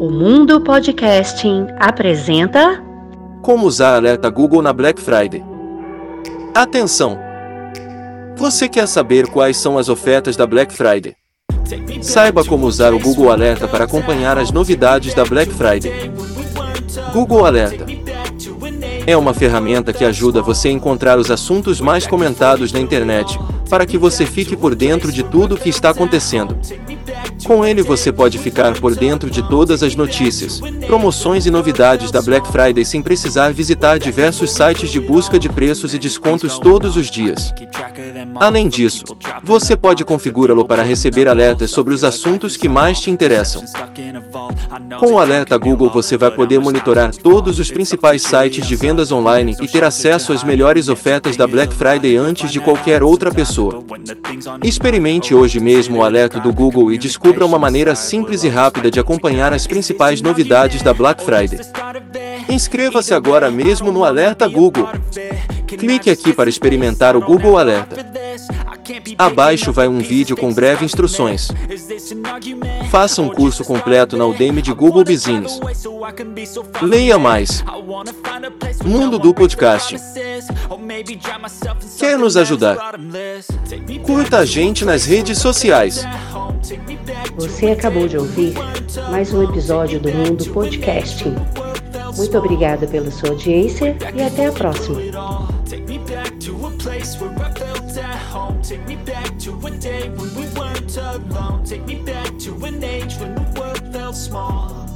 O Mundo Podcasting apresenta Como usar alerta Google na Black Friday. Atenção! Você quer saber quais são as ofertas da Black Friday? Saiba como usar o Google Alerta para acompanhar as novidades da Black Friday. Google Alerta é uma ferramenta que ajuda você a encontrar os assuntos mais comentados na internet, para que você fique por dentro de tudo o que está acontecendo. Com ele você pode ficar por dentro de todas as notícias, promoções e novidades da Black Friday sem precisar visitar diversos sites de busca de preços e descontos todos os dias. Além disso, você pode configurá-lo para receber alertas sobre os assuntos que mais te interessam. Com o alerta Google você vai poder monitorar todos os principais sites de vendas online e ter acesso às melhores ofertas da Black Friday antes de qualquer outra pessoa. Experimente hoje mesmo o alerta do Google e descubra uma maneira simples e rápida de acompanhar as principais novidades da Black Friday. Inscreva-se agora mesmo no Alerta Google. Clique aqui para experimentar o Google Alerta. Abaixo vai um vídeo com breves instruções. Faça um curso completo na Udemy de Google Business. Leia mais. Mundo do Podcasting. Quer nos ajudar? Curta a gente nas redes sociais. Você acabou de ouvir mais um episódio do Mundo Podcasting. Muito obrigada pela sua audiência e até a próxima. Back to a place where I felt at home. Take me back to a day when we weren't alone. Take me back to an age when the world felt small.